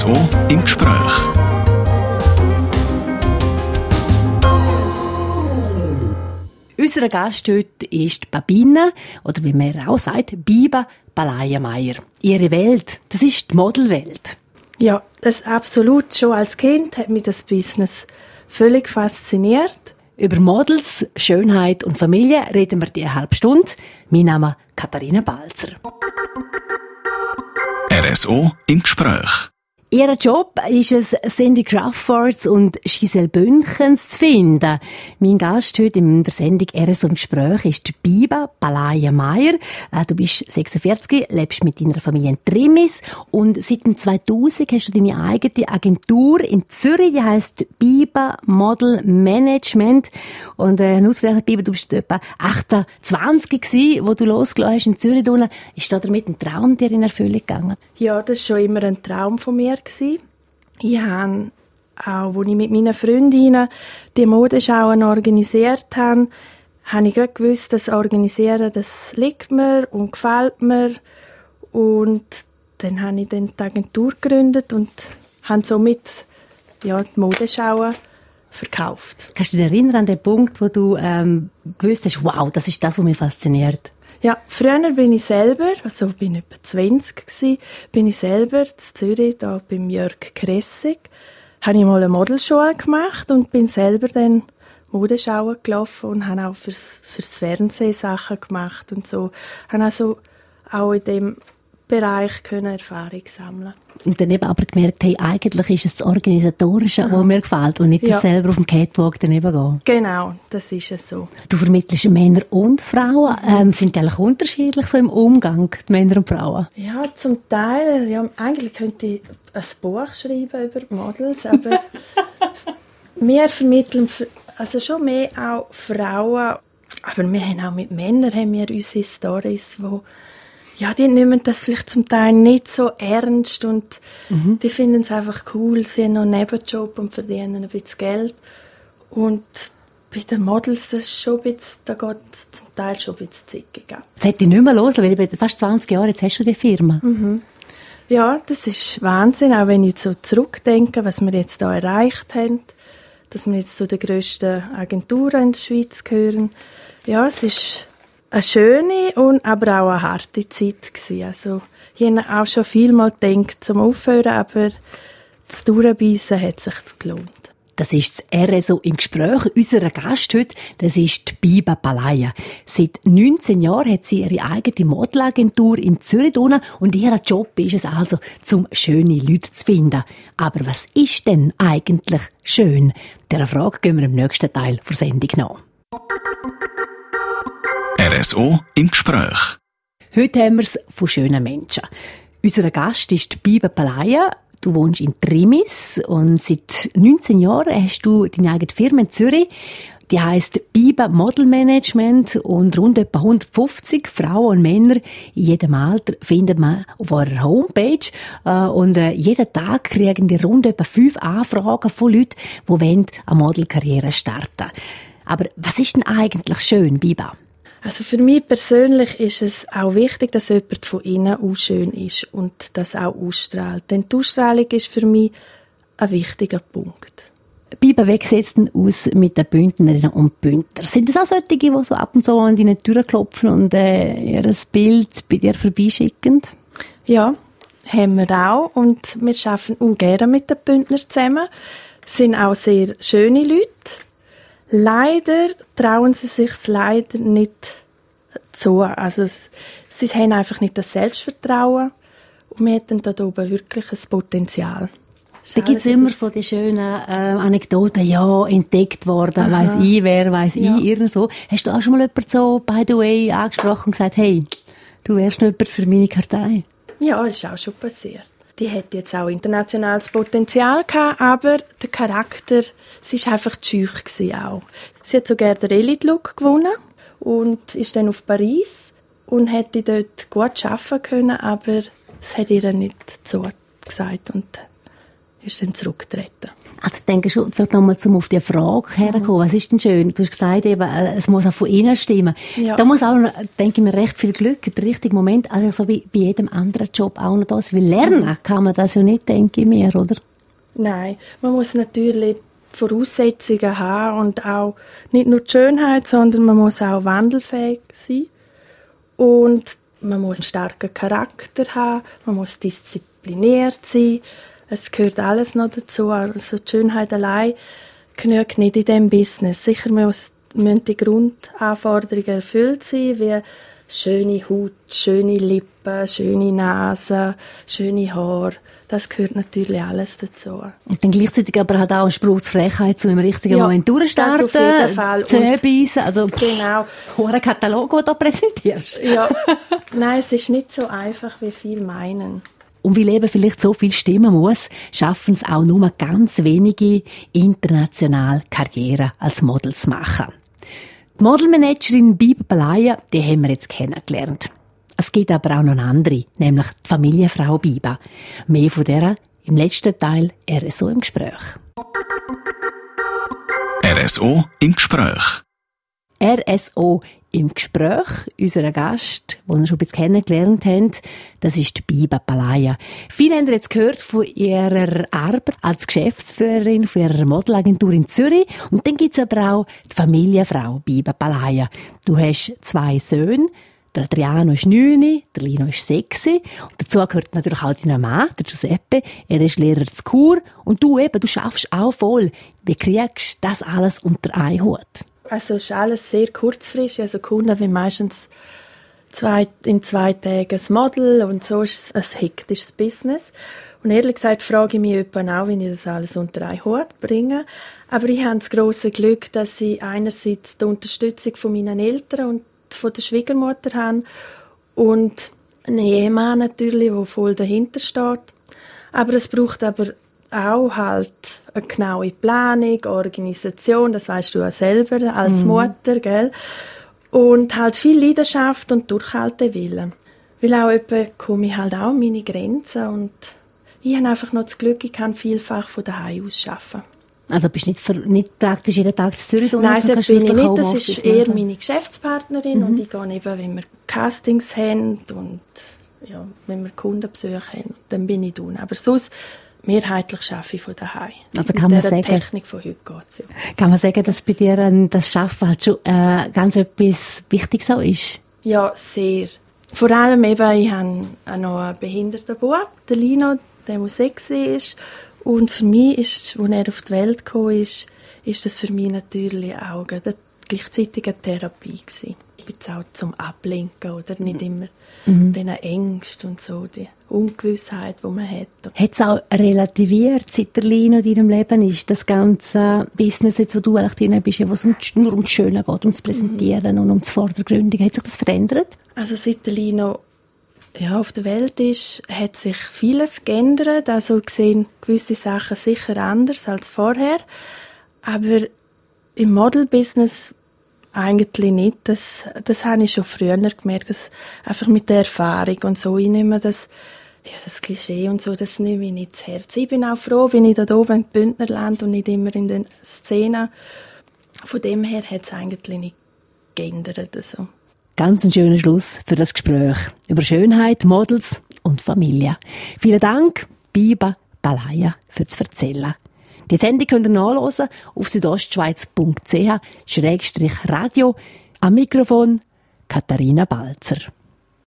RSO im Gespräch. Unser Gast heute ist Babine, oder wie man auch sagt, Biba Balayenmeier. Ihre Welt, das ist die Modelwelt. Ja, das absolut. Schon als Kind hat mich das Business völlig fasziniert. Über Models, Schönheit und Familie reden wir die halbe Stunde. Mein Name ist Katharina Balzer. RSO im Gespräch. Ihr Job ist es, Cindy Crawfords und Giselle Bünchens zu finden. Mein Gast heute in der Sendung RSO im Gespräch ist Biba Balaya Meier. Äh, du bist 46, lebst mit deiner Familie in Trimis und seit dem 2000 hast du deine eigene Agentur in Zürich, die heisst Biba Model Management. Und äh, ausgerechnet, Biba, du bist etwa 28 gewesen, wo du losgelassen hast in Zürich. Ist da damit ein Traum dir in Erfüllung gegangen? Ja, das war schon immer ein Traum von mir. Gewesen. Ich habe auch, als ich mit meinen Freundinnen die Modeschauen organisiert habe, habe ich gerade gewusst, das Organisieren, das liegt mir und gefällt mir. Und dann habe ich dann die Agentur gegründet und habe somit ja, die Modeschauen verkauft. Kannst du dich erinnern an den Punkt, wo du ähm, gewusst hast, wow, das ist das, was mich fasziniert? Ja, früher bin ich selber, also bin ich etwa 20 gewesen, bin ich selber in Zürich, da beim Jörg Kressig, habe ich mal eine Modelschule gemacht und bin selber dann Modeschauen gelaufen und habe auch fürs, fürs Fernsehen Sachen gemacht und so. Habe also auch in dem Bereich können Erfahrung sammeln und dann eben aber gemerkt, hey, eigentlich ist es das Organisatorische, ja. was mir gefällt und nicht ja. das selber auf dem Catwalk daneben gehen. Genau, das ist es so. Du vermittelst Männer und Frauen. Ähm, sind die eigentlich unterschiedlich so im Umgang, die Männer und Frauen? Ja, zum Teil. Ja, eigentlich könnte ich ein Buch schreiben über Models, aber wir vermitteln also schon mehr auch Frauen, aber wir haben auch mit Männern haben wir unsere Stories, wo ja, die nehmen das vielleicht zum Teil nicht so ernst und mhm. die finden es einfach cool, sie haben noch einen Nebenjob und verdienen ein bisschen Geld. Und bei den Models, das ist schon ein bisschen, da geht es zum Teil schon ein bisschen zickig ab. Jetzt hätte ich nicht mehr los, weil ich bin fast 20 Jahre, jetzt hast du die Firma. Mhm. Ja, das ist Wahnsinn, auch wenn ich so zurückdenke, was wir jetzt da erreicht haben, dass wir jetzt zu den grössten Agenturen in der Schweiz gehören. Ja, es ist eine schöne und aber auch eine harte Zeit gewesen. Also ich habe auch schon viel mal gedacht zum Aufhören, aber das Durchbeissen hat sich gelohnt. Das ist das RSO im Gespräch. Unser Gast heute, das ist die Biba Palaya. Seit 19 Jahren hat sie ihre eigene Modelagentur in Zürich und ihr Job ist es also, zum schöne Leute zu finden. Aber was ist denn eigentlich schön? Der Frage gehen wir im nächsten Teil der Sendung nach. RSO im Gespräch. Heute haben wir es von schönen Menschen. Unser Gast ist Biba Palaya. Du wohnst in Trimis und seit 19 Jahren hast du deine eigene Firma in Zürich. Die heißt Biba Model Management und rund etwa 150 Frauen und Männer in jedem Alter findet man auf eurer Homepage. Äh, und äh, jeden Tag kriegen die rund etwa fünf Anfragen von Leuten, die eine Modelkarriere starten Aber was ist denn eigentlich schön, Biba? Also für mich persönlich ist es auch wichtig, dass jemand von innen auch schön ist und das auch ausstrahlt. Denn die Ausstrahlung ist für mich ein wichtiger Punkt. Biber, wie sieht denn aus mit den Bündnerinnen und Bündner? Sind das auch solche, die so ab und zu an deine Tür klopfen und äh, ihr Bild bei dir vorbeischicken? Ja, haben wir auch. Und wir arbeiten ungern mit den Bündnern zusammen. Das sind auch sehr schöne Leute Leider trauen sie sich leider nicht zu. Also sie haben einfach nicht das Selbstvertrauen und wir hätten da oben wirklich ein Potenzial. Da gibt es immer so die schönen äh, Anekdoten, ja, entdeckt worden, Aha. weiss ich wer, weiss ja. ich, irgend so. Hast du auch schon mal jemanden so, by the way, angesprochen und gesagt, hey, du wärst noch jemand für meine Kartei? Ja, ist auch schon passiert die hat jetzt auch internationales Potenzial gehabt, aber der Charakter, sie ist einfach zu schüch auch. Sie hat sogar den Elite-Look gewonnen und ist dann auf Paris und hätte dort gut arbeiten können, aber es hat ihr nicht so gesagt und ist dann zurückgetreten. Also ich denke schon, vielleicht nochmal zum auf die Frage herkommen. Was ist denn schön? Du hast gesagt, eben, äh, es muss auch von innen stimmen. Ja. Da muss auch, denke ich mir, recht viel Glück, der richtige Moment, also so wie bei jedem anderen Job auch noch das. Weil lernen kann man das ja nicht, denke ich mir, oder? Nein, man muss natürlich Voraussetzungen haben und auch nicht nur die Schönheit, sondern man muss auch wandelfähig sein und man muss einen starken Charakter haben, man muss diszipliniert sein. Es gehört alles noch dazu. Also die Schönheit allein genügt nicht in diesem Business. Sicher müssen die Grundanforderungen erfüllt sein, wie schöne Haut, schöne Lippen, schöne Nase, schöne Haare. Das gehört natürlich alles dazu. Und dann gleichzeitig aber halt auch ein Spruch zur Frechheit, um im richtigen Ja, Moment durchstarten, das auf jeden Fall. Beißen, also Genau. hoher Katalog, den du da präsentierst. Ja. Nein, es ist nicht so einfach, wie viele meinen. Und weil eben vielleicht so viel stimmen muss, schaffen es auch nur ganz wenige international Karriere als Model zu machen. Die Modelmanagerin Bibi Balaya, die haben wir jetzt kennengelernt. Es gibt aber auch noch andere, nämlich die Familienfrau Biba. Mehr von der im letzten Teil RSO im Gespräch. RSO im Gespräch. RSO im Gespräch. Unser Gast, den wir schon ein bisschen kennengelernt haben, das ist die Biba Palaya. Viele haben jetzt gehört von ihrer Arbeit als Geschäftsführerin von ihrer Modelagentur in Zürich. Und dann gibt's aber auch die Familienfrau Biba Palaya. Du hast zwei Söhne. Der Adriano ist neun, der Lino ist sechs. Und dazu gehört natürlich auch dein Mann, der Giuseppe. Er ist Lehrer zu Kur. Und du eben, du schaffst auch voll. Wie kriegst du das alles unter einen Hut? Also ist alles sehr kurzfristig. Also Kunden wie meistens zwei, in zwei Tagen ein Model und so ist es ein hektisches Business. Und ehrlich gesagt frage ich mich etwa auch, wie ich das alles unter einen Hut bringe. Aber ich habe das grosse Glück, dass ich einerseits die Unterstützung von meinen Eltern und von der Schwiegermutter habe und einen Ehemann natürlich, der voll dahinter steht. Aber es braucht aber auch halt eine genaue Planung, Organisation, das weißt du ja selber als Mutter, gell? Und halt viel Leidenschaft und Durchhaltewillen. Weil auch etwa komme ich halt auch an meine Grenzen und ich habe einfach noch das Glück, ich kann vielfach von daheim aus arbeiten. Also bist nicht, für, nicht praktisch jeden Tag zu Zürich Nein, so bin ich nicht. Das ist eher machen. meine Geschäftspartnerin und ich gehe eben, wenn wir Castings haben und ja, wenn wir Kundenbesuche haben, dann bin ich da. Aber sonst mehrheitlich arbeite ich von daheim. Also kann Mit man sagen- Technik von heute geht's ja. Kann man sagen, dass bei dir ähm, das Schaffen halt schon äh, ganz etwas Wichtiges auch ist? Ja, sehr. Vor allem eben, ich habe auch noch einen behinderten Bub, den Lino, der muss sechs ist. Und für mich ist, als er auf die Welt gekommen ist, ist das für mich natürlich auch gleichzeitig eine Therapie gewesen. Jetzt auch zum Ablenken oder nicht immer Mhm. diesen Ängsten und so, die Ungewissheit, die man hat. Hat es auch relativiert, seit der Lino in deinem Leben ist, das ganze Business, jetzt, wo du eigentlich drin bist, wo es um, nur um das Schöne geht, um das Präsentieren und um das Vordergründige, hat sich das verändert? Also seit der Lino ja, auf der Welt ist, hat sich vieles geändert. Also gesehen gewisse Sachen sicher anders als vorher. Aber im Model-Business eigentlich nicht. Das, das habe ich schon früher gemerkt. Das einfach mit der Erfahrung und so. Ich nehme das, ja, das Klischee und so, das nehme ich nicht zu Herz. Ich bin auch froh, bin ich da oben im Bündnerland und nicht immer in den Szenen. Von dem her hat es eigentlich nicht geändert. Also. Ganz ein schöner Schluss für das Gespräch über Schönheit, Models und Familie. Vielen Dank, Biba Balaya, fürs Erzählen. Die Sendung könnt ihr nachlesen auf südostschweiz.ch-radio. Am Mikrofon Katharina Balzer.